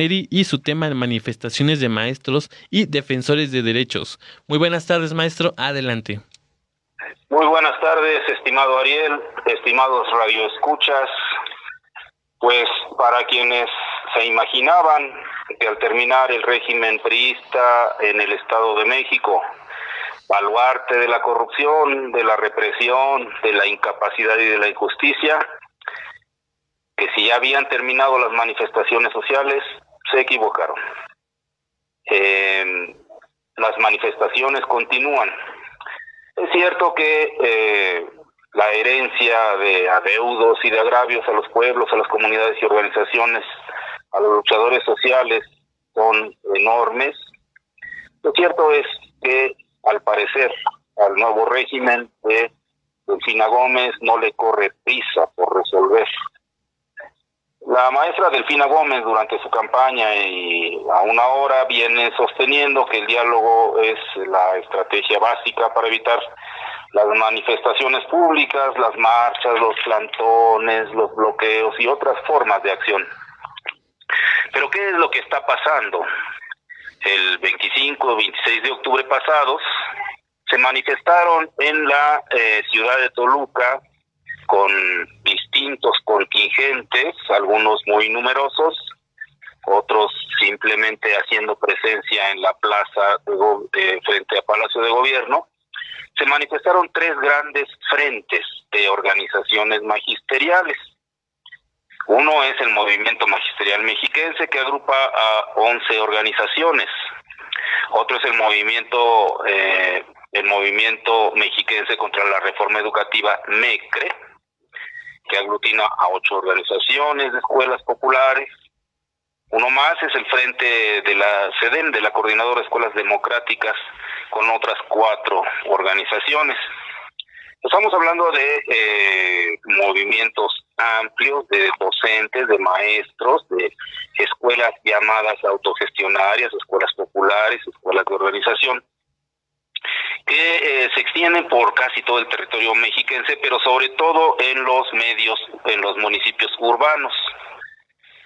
y su tema de manifestaciones de maestros y defensores de derechos. Muy buenas tardes, maestro. Adelante. Muy buenas tardes, estimado Ariel, estimados radioescuchas. Pues para quienes se imaginaban que al terminar el régimen priista en el Estado de México, baluarte de la corrupción, de la represión, de la incapacidad y de la injusticia, que si ya habían terminado las manifestaciones sociales, se equivocaron. Eh, las manifestaciones continúan. Es cierto que eh, la herencia de adeudos y de agravios a los pueblos, a las comunidades y organizaciones, a los luchadores sociales son enormes. Lo cierto es que, al parecer, al nuevo régimen de Delfina Gómez no le corre prisa por resolver la maestra Delfina Gómez durante su campaña y a una hora viene sosteniendo que el diálogo es la estrategia básica para evitar las manifestaciones públicas, las marchas, los plantones, los bloqueos y otras formas de acción. Pero ¿qué es lo que está pasando? El 25 26 de octubre pasados se manifestaron en la eh, ciudad de Toluca con distintos contingentes, algunos muy numerosos, otros simplemente haciendo presencia en la plaza frente a Palacio de Gobierno, se manifestaron tres grandes frentes de organizaciones magisteriales. Uno es el Movimiento Magisterial Mexiquense, que agrupa a 11 organizaciones. Otro es el Movimiento, eh, el Movimiento Mexiquense contra la Reforma Educativa, MECRE, que aglutina a ocho organizaciones de escuelas populares. Uno más es el frente de la SEDEN, de la Coordinadora de Escuelas Democráticas, con otras cuatro organizaciones. Estamos hablando de eh, movimientos amplios de docentes, de maestros, de escuelas llamadas autogestionarias, escuelas populares, escuelas de organización que eh, se extienden por casi todo el territorio mexiquense, pero sobre todo en los medios, en los municipios urbanos.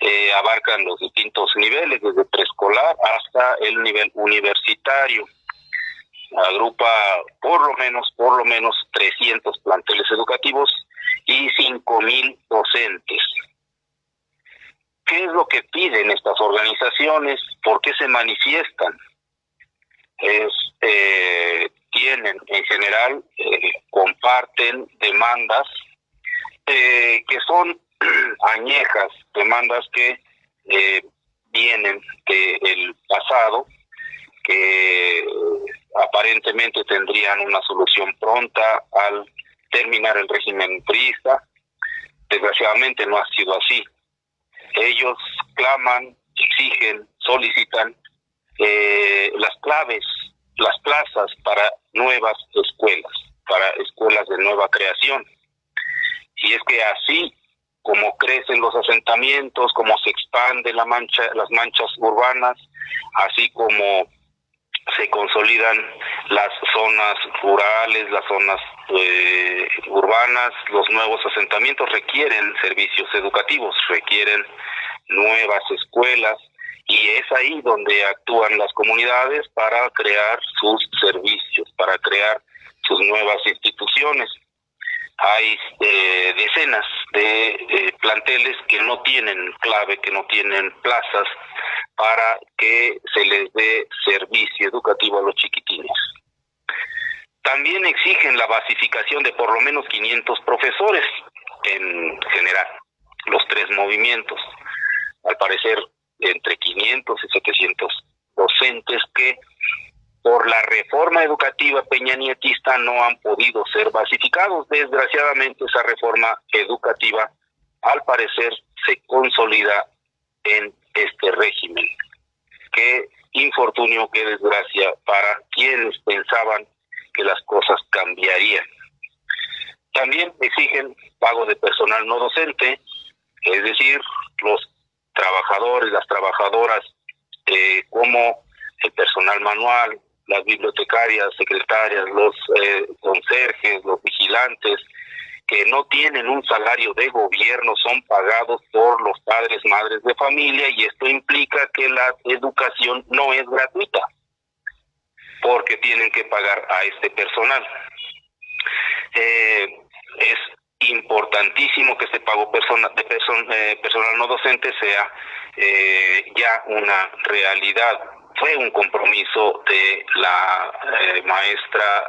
Eh, abarcan los distintos niveles, desde preescolar hasta el nivel universitario. Agrupa por lo menos, por lo menos 300 planteles educativos y 5.000 docentes. ¿Qué es lo que piden estas organizaciones? ¿Por qué se manifiestan? Es eh, tienen en general, eh, comparten demandas eh, que son añejas, demandas que eh, vienen del pasado, que aparentemente tendrían una solución pronta al terminar el régimen priista. Desgraciadamente no ha sido así. Ellos claman, exigen, solicitan las claves las plazas para nuevas escuelas, para escuelas de nueva creación. Y es que así como crecen los asentamientos, como se expande la mancha, las manchas urbanas, así como se consolidan las zonas rurales, las zonas eh, urbanas, los nuevos asentamientos requieren servicios educativos, requieren nuevas escuelas, y es ahí donde actúan las comunidades para crear sus servicios, para crear sus nuevas instituciones. Hay eh, decenas de eh, planteles que no tienen clave, que no tienen plazas para que se les dé servicio educativo a los chiquitines. También exigen la basificación de por lo menos 500 profesores en general, los tres movimientos. Al parecer entre 500 y 700 docentes que por la reforma educativa peñanietista no han podido ser basificados. Desgraciadamente esa reforma educativa al parecer se consolida en este régimen. Qué infortunio, qué desgracia para quienes pensaban que las cosas cambiarían. También exigen pago de personal no docente, es decir, los trabajadores, las trabajadoras, eh, como el personal manual, las bibliotecarias, secretarias, los eh, conserjes, los vigilantes, que no tienen un salario de gobierno son pagados por los padres, madres de familia y esto implica que la educación no es gratuita porque tienen que pagar a este personal. Eh, es importantísimo que este pago persona, de eh, personal no docente sea eh, ya una realidad. Fue un compromiso de la maestra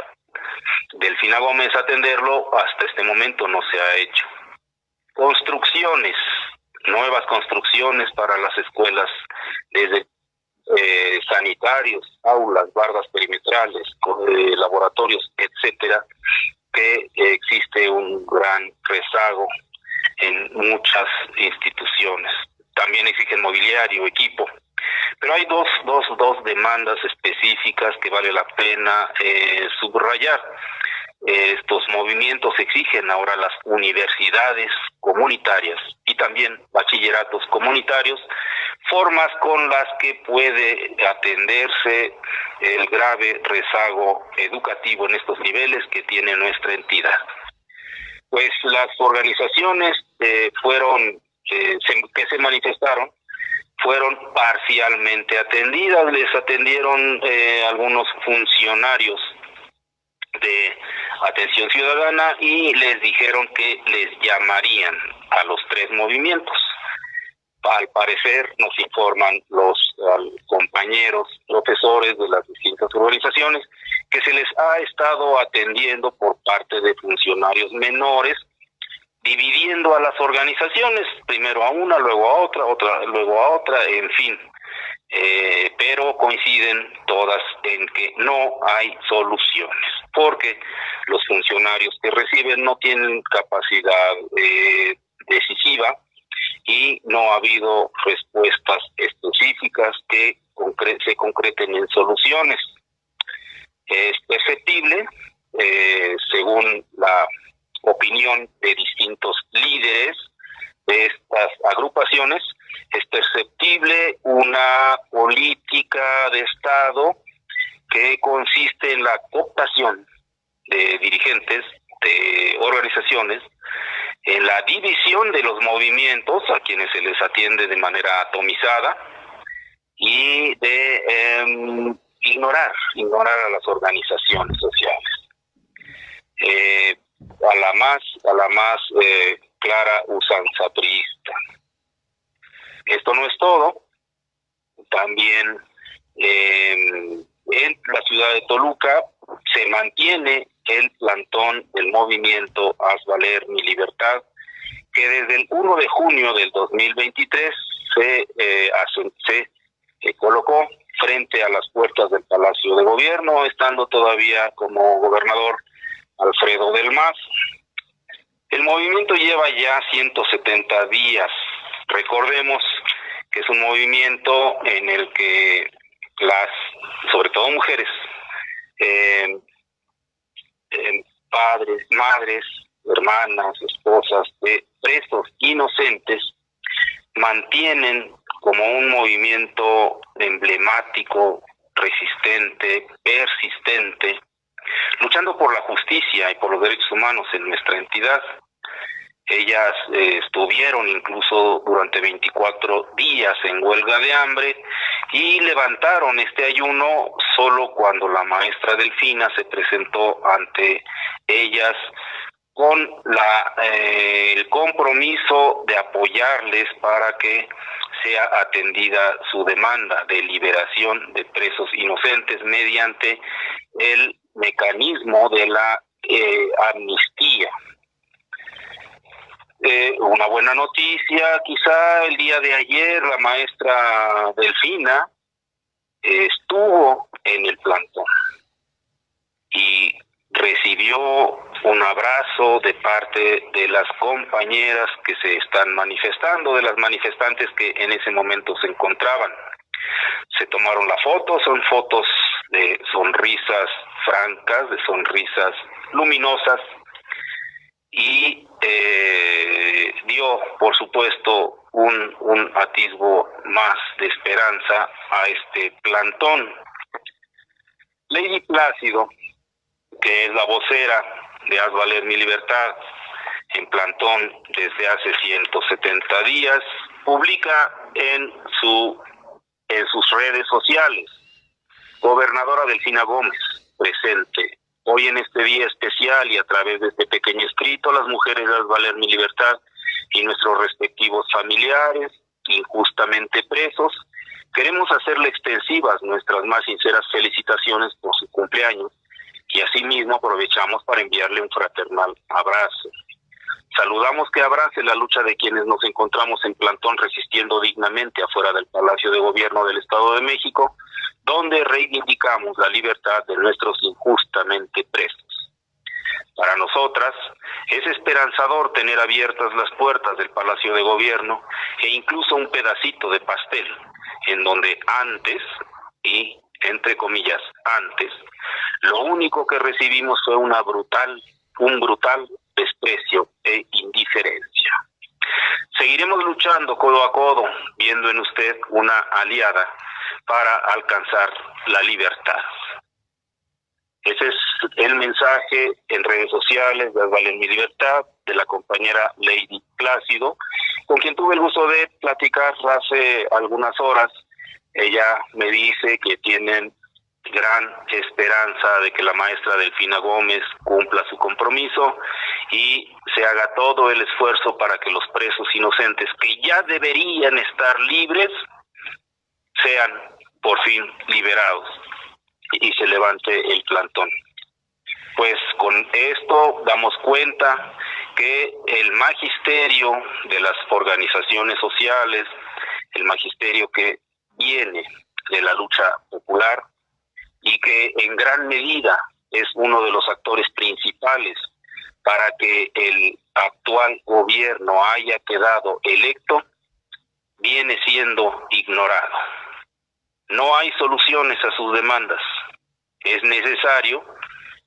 Delfina Gómez atenderlo, hasta este momento no se ha hecho. Construcciones, nuevas construcciones para las escuelas, desde eh, sanitarios, aulas, bardas perimetrales, eh, laboratorios, etcétera, que existe un gran rezago en muchas instituciones. También exigen mobiliario, equipo. Pero hay dos, dos, dos demandas específicas que vale la pena eh, subrayar. Estos movimientos exigen ahora las universidades comunitarias y también bachilleratos comunitarios, formas con las que puede atenderse el grave rezago educativo en estos niveles que tiene nuestra entidad. Pues las organizaciones eh, fueron eh, que se manifestaron fueron parcialmente atendidas, les atendieron eh, algunos funcionarios de atención ciudadana y les dijeron que les llamarían a los tres movimientos. Al parecer nos informan los compañeros profesores de las distintas organizaciones que se les ha estado atendiendo por parte de funcionarios menores dividiendo a las organizaciones, primero a una, luego a otra, otra, luego a otra, en fin. Eh, pero coinciden todas en que no hay soluciones, porque los funcionarios que reciben no tienen capacidad eh, decisiva y no ha habido respuestas específicas que se concreten en soluciones. Es perceptible, eh, según la opinión de distintos líderes de estas agrupaciones, es perceptible una política de Estado que consiste en la cooptación de dirigentes de organizaciones, en la división de los movimientos a quienes se les atiende de manera atomizada y de em, ignorar, ignorar a las organizaciones sociales. Eh, a la más, a la más eh, clara usanza priista. Esto no es todo, también eh, en la ciudad de Toluca se mantiene el plantón del movimiento Haz Valer Mi Libertad, que desde el 1 de junio del 2023 se, eh, se eh, colocó frente a las puertas del Palacio de Gobierno, estando todavía como gobernador Alfredo del Mas. El movimiento lleva ya 170 días. Recordemos que es un movimiento en el que las, sobre todo mujeres, eh, eh, padres, madres, hermanas, esposas de presos inocentes, mantienen como un movimiento emblemático, resistente, persistente, luchando por la justicia y por los derechos humanos en nuestra entidad. Ellas eh, estuvieron incluso durante 24 días en huelga de hambre y levantaron este ayuno solo cuando la maestra Delfina se presentó ante ellas con la, eh, el compromiso de apoyarles para que sea atendida su demanda de liberación de presos inocentes mediante el mecanismo de la eh, amnistía. Eh, una buena noticia, quizá el día de ayer la maestra Delfina estuvo en el plantón y recibió un abrazo de parte de las compañeras que se están manifestando, de las manifestantes que en ese momento se encontraban. Se tomaron la foto, son fotos de sonrisas francas, de sonrisas luminosas, y eh, dio, por supuesto, un, un atisbo más de esperanza a este plantón. Lady Plácido, que es la vocera de Haz Valer Mi Libertad, en plantón desde hace 170 días, publica en su en sus redes sociales. Gobernadora Delfina Gómez, presente. Hoy en este día especial y a través de este pequeño escrito, las mujeres las valer mi libertad y nuestros respectivos familiares, injustamente presos, queremos hacerle extensivas nuestras más sinceras felicitaciones por su cumpleaños y asimismo aprovechamos para enviarle un fraternal abrazo. Saludamos que abrace la lucha de quienes nos encontramos en plantón resistiendo dignamente afuera del Palacio de Gobierno del Estado de México, donde reivindicamos la libertad de nuestros injustamente presos. Para nosotras es esperanzador tener abiertas las puertas del Palacio de Gobierno e incluso un pedacito de pastel, en donde antes, y entre comillas antes, lo único que recibimos fue una brutal, un brutal desprecio Seguiremos luchando codo a codo, viendo en usted una aliada para alcanzar la libertad. Ese es el mensaje en redes sociales de Valen Mi Libertad de la compañera Lady Plácido, con quien tuve el gusto de platicar hace algunas horas. Ella me dice que tienen gran esperanza de que la maestra Delfina Gómez cumpla su compromiso y se haga todo el esfuerzo para que los presos inocentes que ya deberían estar libres sean por fin liberados y se levante el plantón. Pues con esto damos cuenta que el magisterio de las organizaciones sociales, el magisterio que viene de la lucha popular y que en gran medida es uno de los actores principales para que el actual gobierno haya quedado electo, viene siendo ignorado. No hay soluciones a sus demandas. Es necesario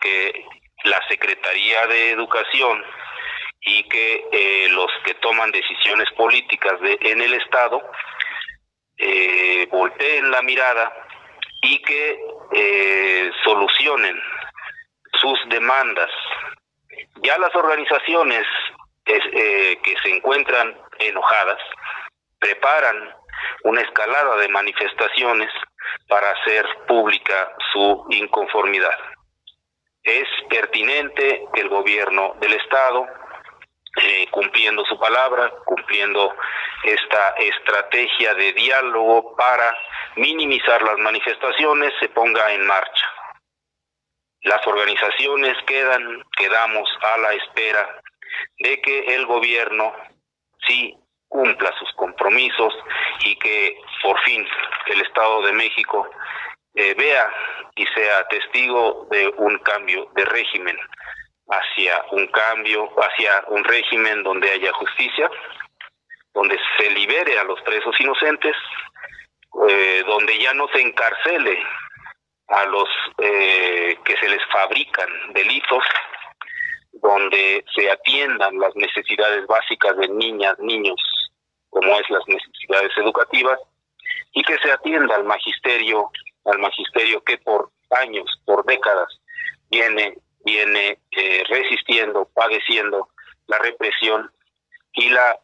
que la Secretaría de Educación y que eh, los que toman decisiones políticas en el Estado eh, volteen la mirada y que eh, solucionen sus demandas. Ya las organizaciones eh, que se encuentran enojadas preparan una escalada de manifestaciones para hacer pública su inconformidad. Es pertinente que el gobierno del Estado, eh, cumpliendo su palabra, cumpliendo esta estrategia de diálogo para minimizar las manifestaciones, se ponga en marcha. Las organizaciones quedan, quedamos a la espera de que el gobierno sí cumpla sus compromisos y que por fin el Estado de México eh, vea y sea testigo de un cambio de régimen hacia un cambio, hacia un régimen donde haya justicia, donde se libere a los presos inocentes, eh, donde ya no se encarcele a los eh, que se les fabrican delitos, donde se atiendan las necesidades básicas de niñas, niños, como es las necesidades educativas, y que se atienda al magisterio, al magisterio que por años, por décadas, viene, viene eh, resistiendo, padeciendo la represión y la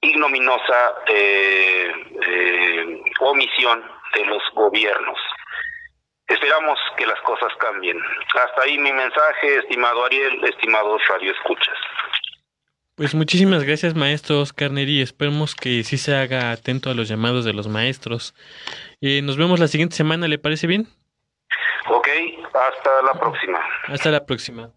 ignominosa eh, eh, omisión de los gobiernos. Esperamos que las cosas cambien. Hasta ahí mi mensaje, estimado Ariel, estimados Radio Escuchas. Pues muchísimas gracias, maestro Oscar Neri. Esperemos que sí se haga atento a los llamados de los maestros. Eh, nos vemos la siguiente semana, ¿le parece bien? Ok, hasta la próxima. Hasta la próxima.